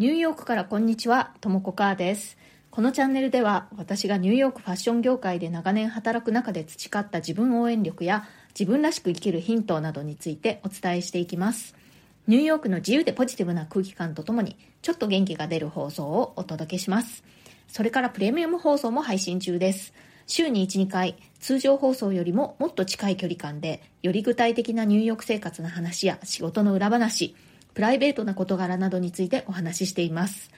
ニューヨークからこんにちは、ともこかーです。このチャンネルでは私がニューヨークファッション業界で長年働く中で培った自分応援力や自分らしく生きるヒントなどについてお伝えしていきます。ニューヨークの自由でポジティブな空気感とともにちょっと元気が出る放送をお届けします。それからプレミアム放送も配信中です。週に1、2回、通常放送よりももっと近い距離感で、より具体的なニューヨーク生活の話や仕事の裏話、プライベートな事柄などについてお話ししています。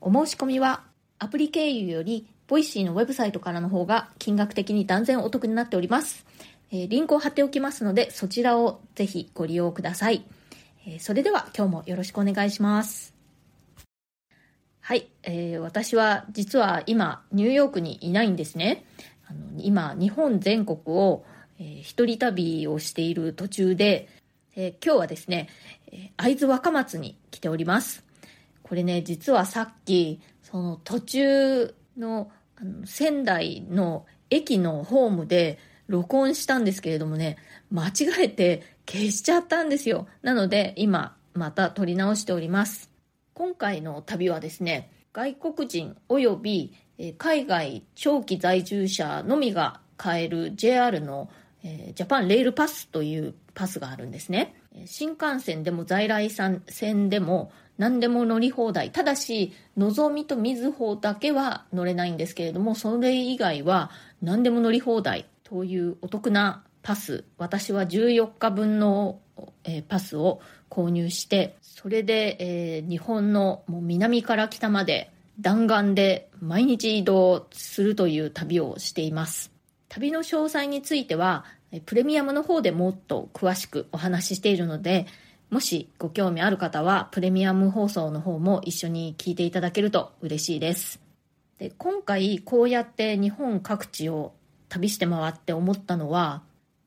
お申し込みは、アプリ経由より、ボイシーのウェブサイトからの方が金額的に断然お得になっております。えリンクを貼っておきますので、そちらをぜひご利用ください。えそれでは今日もよろしくお願いします。はい、えー私は実は今ニューヨークにいないんですね。あの今日本全国を、えー一人旅をしている途中で、えー今日はですね、会津若松に来ております。これね、実はさっき、その途中のあの仙台の駅のホームで録音したんですけれどもね、間違えて消しちゃったんですよ。なので今また撮り直しております。今回の旅はですね、外国人及び海外長期在住者のみが買える JR の、ジャパンレールパスというパスがあるんですね。新幹線でも在来線でも何でも乗り放題。ただし、のぞみとみずほだけは乗れないんですけれども、それ以外は何でも乗り放題というお得なパス。私は14日分の、えパスを購入して、それで、え日本のもう南から北まで弾丸で毎日移動するという旅をしています。旅の詳細については、プレミアムの方でもっと詳しくお話ししているので、もしご興味ある方は、プレミアム放送の方も一緒に聞いていただけると嬉しいです。で、今回こうやって日本各地を旅して回って思ったのは、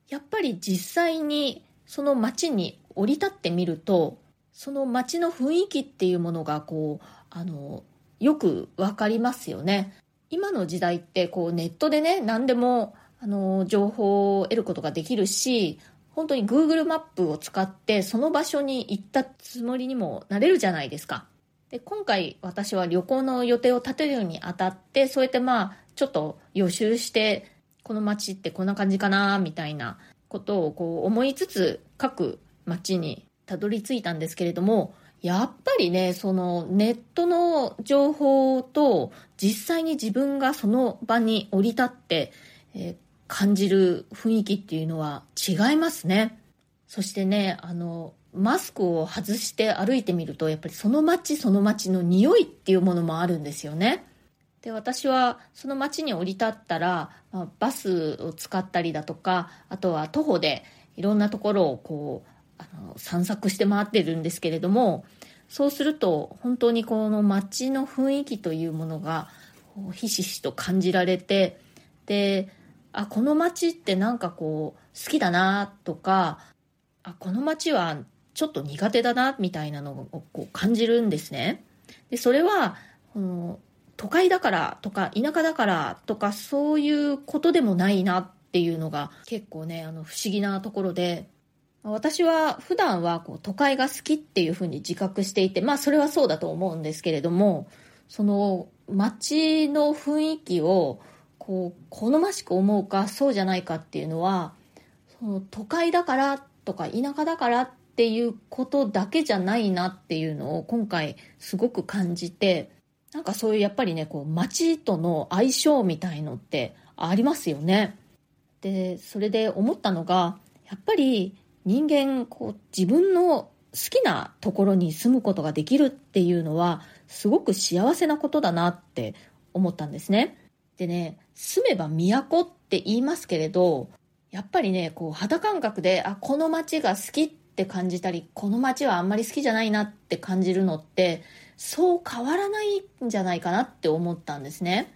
やっぱり実際にその街に降り立ってみると、その街の雰囲気っていうものがこう、あの、よくわかりますよね。今の時代ってこうネットでね、何でもあの情報を得ることができるし、本当に Google マップを使ってその場所に行ったつもりにもなれるじゃないですか。で、今回私は旅行の予定を立てるにあたって、そうやってまあ、ちょっと予習して、この街ってこんな感じかな、みたいなことをこう思いつつ、各街にたどり着いたんですけれども、やっぱりね、そのネットの情報と実際に自分がその場に降り立って、えー感じる雰囲気っていうのは違いますね。そしてね、あの、マスクを外して歩いてみると、やっぱりその街その街の匂いっていうものもあるんですよね。で、私はその街に降り立ったら、バスを使ったりだとか、あとは徒歩でいろんなところをこう、あの散策して回ってるんですけれども、そうすると本当にこの街の雰囲気というものがひしひしと感じられて、で、あ、この街ってなんかこう好きだなとか、あ、この街はちょっと苦手だなみたいなのをこう感じるんですね。で、それは、この都会だからとか田舎だからとかそういうことでもないなっていうのが結構ね、あの不思議なところで、私は普段はこう都会が好きっていうふうに自覚していて、まあそれはそうだと思うんですけれども、その街の雰囲気をこう好ましく思うかそうじゃないかっていうのは、その都会だからとか田舎だからっていうことだけじゃないなっていうのを今回すごく感じて、なんかそういうやっぱりね、こう街との相性みたいのってありますよね。で、それで思ったのが、やっぱり人間こう自分の好きなところに住むことができるっていうのはすごく幸せなことだなって思ったんですね。でね、住めば都って言いますけれど、やっぱりね、こう肌感覚で、あ、この街が好きって感じたり、この街はあんまり好きじゃないなって感じるのって、そう変わらないんじゃないかなって思ったんですね。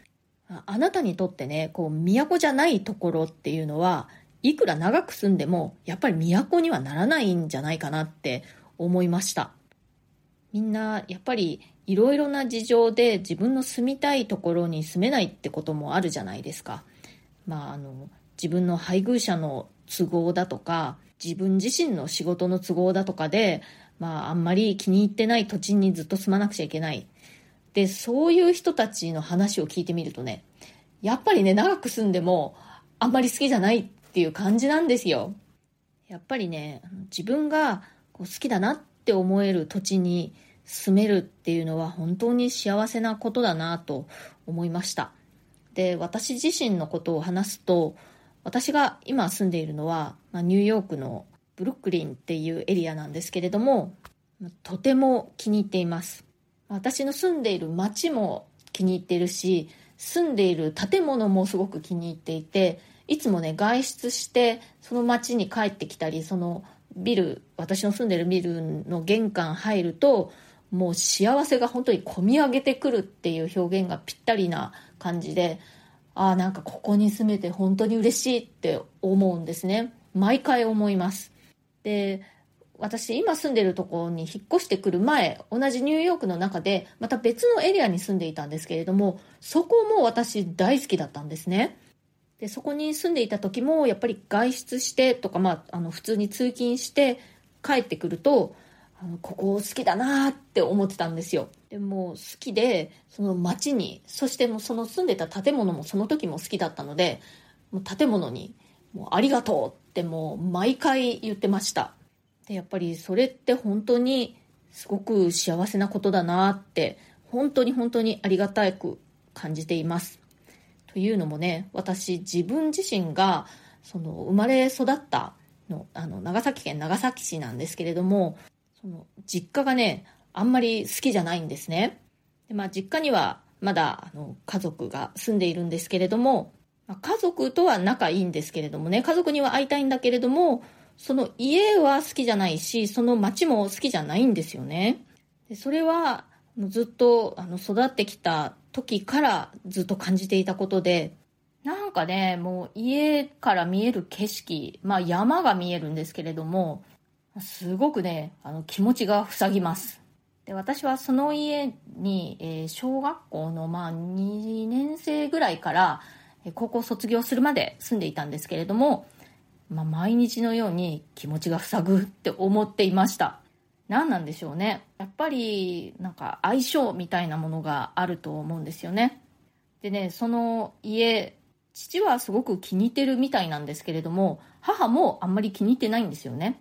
あなたにとってね、こう都じゃないところっていうのは、いくら長く住んでも、やっぱり都にはならないんじゃないかなって思いました。みんな、やっぱりいろいろな事情で自分の住みたいところに住めないってこともあるじゃないですか。まあ、あの、自分の配偶者の都合だとか、自分自身の仕事の都合だとかで、まあ、あんまり気に入ってない土地にずっと住まなくちゃいけない。で、そういう人たちの話を聞いてみるとね、やっぱりね、長く住んでも、あんまり好きじゃないっていう感じなんですよ。やっぱりね、自分がこう好きだなって思える土地に住めるっていうのは本当に幸せなことだなと思いました。で、私自身のことを話すと、私が今住んでいるのは、まあ、ニューヨークのブルックリンっていうエリアなんですけれども、とても気に入っています。私の住んでいる街も気に入っているし、住んでいる建物もすごく気に入っていて、いつもね、外出して、その街に帰ってきたり、そのビル、私の住んでるビルの玄関入ると、もう幸せが本当に込み上げてくるっていう表現がぴったりな感じで、ああ、なんかここに住めて本当に嬉しいって思うんですね。毎回思います。で、私今住んでるところに引っ越してくる前、同じニューヨークの中でまた別のエリアに住んでいたんですけれども、そこも私大好きだったんですね。で、そこに住んでいた時もやっぱり外出してとか、まあ、あの普通に通勤して帰ってくると、あのここ好きだなって思ってたんですよ。でも好きで、その街に、そしてもその住んでた建物もその時も好きだったので、もう建物にもうありがとうってもう毎回言ってました。で、やっぱりそれって本当にすごく幸せなことだなって、本当に本当にありがたく感じています。というのもね、私自分自身がその生まれ育ったのあの長崎県長崎市なんですけれどもその実家がね、あんまり好きじゃないんですね。でまあ、実家にはまだあの家族が住んでいるんですけれども、まあ、家族とは仲いいんですけれどもね、家族には会いたいんだけれども、その家は好きじゃないし、その町も好きじゃないんですよね。でそれはずっとあの育ってきた時からずっと感じていたことで、なんかね、もう家から見える景色、まあ山が見えるんですけれども、すごくね、あの気持ちが塞ぎます。で私はその家に、えー、小学校のまあ2年生ぐらいから、高校卒業するまで住んでいたんですけれども、まあ、毎日のように気持ちが塞ぐって思っていました。何なんでしょうね。やっぱりなんか相性みたいなものがあると思うんですよね。でね、その家、父はすごく気に入ってるみたいなんですけれども、母もあんまり気に入ってないんですよね。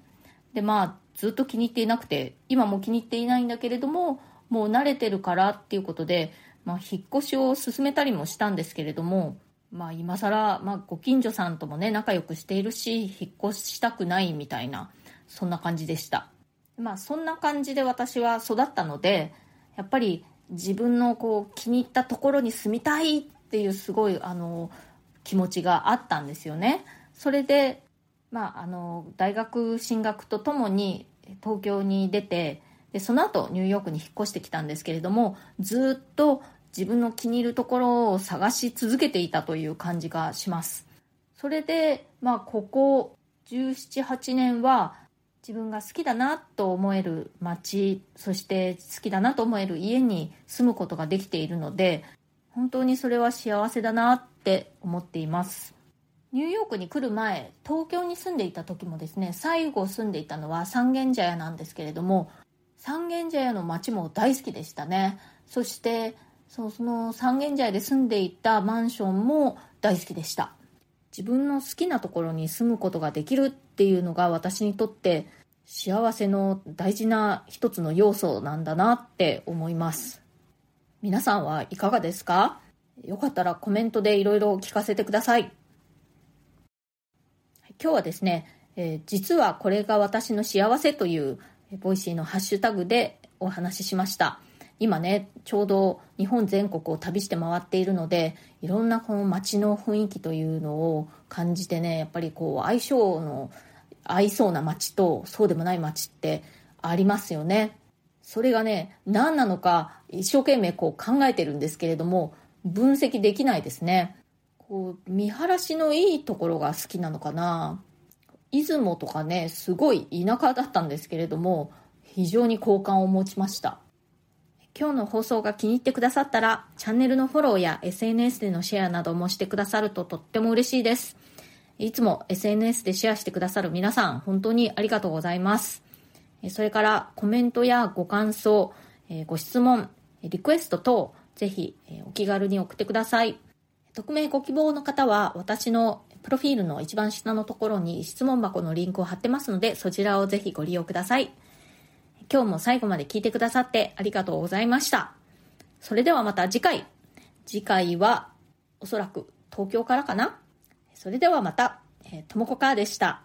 でまあずっと気に入っていなくて今も気に入っていないんだけれどももう慣れてるからっていうことで、まあ、引っ越しを進めたりもしたんですけれども、まあ、今更、まあ、ご近所さんともね仲良くしているし引っ越したくないみたいなそんな感じでした。まあそんな感じで私は育ったのでやっぱり自分のこう気に入ったところに住みたいっていうすごいあの気持ちがあったんですよね。それでまあ、あの大学進学とともに東京に出てでその後ニューヨークに引っ越してきたんですけれどもずっと自分の気に入るところを探し続けていたという感じがします。それで、まあ、ここ1718年は自分が好きだなと思える街そして好きだなと思える家に住むことができているので本当にそれは幸せだなって思っています。ニューヨークに来る前東京に住んでいた時もですね最後住んでいたのは三軒茶屋なんですけれども三軒茶屋の街も大好きでしたね。そしてそうその三軒茶屋で住んでいたマンションも大好きでした。自分の好きなところに住むことができるっていうのが私にとって幸せの大事な一つの要素なんだなって思います。皆さんはいかがですか？よかったらコメントでいろいろ聞かせてください。今日はですね、えー、実はこれが私の幸せというボイシーのハッシュタグでお話ししました。今ね、ちょうど日本全国を旅して回っているので、いろんなこの街の雰囲気というのを感じてね、やっぱりこう相性の合いそうな街とそうでもない街ってありますよね。それがね、何なのか一生懸命こう考えてるんですけれども、分析できないですね。こう見晴らしのいいところが好きなのかな。出雲とかねすごい田舎だったんですけれども非常に好感を持ちました。今日の放送が気に入ってくださったらチャンネルのフォローや SNS でのシェアなどもしてくださるととっても嬉しいです。いつも SNS でシェアしてくださる皆さん本当にありがとうございます。それからコメントやご感想、ご質問、リクエスト等、ぜひお気軽に送ってください。匿名ご希望の方は私のプロフィールの一番下のところに質問箱のリンクを貼ってますのでそちらをぜひご利用ください。今日も最後まで聞いてくださってありがとうございました。それではまた次回。次回はおそらく東京からかな？それではまた、ともこかーでした。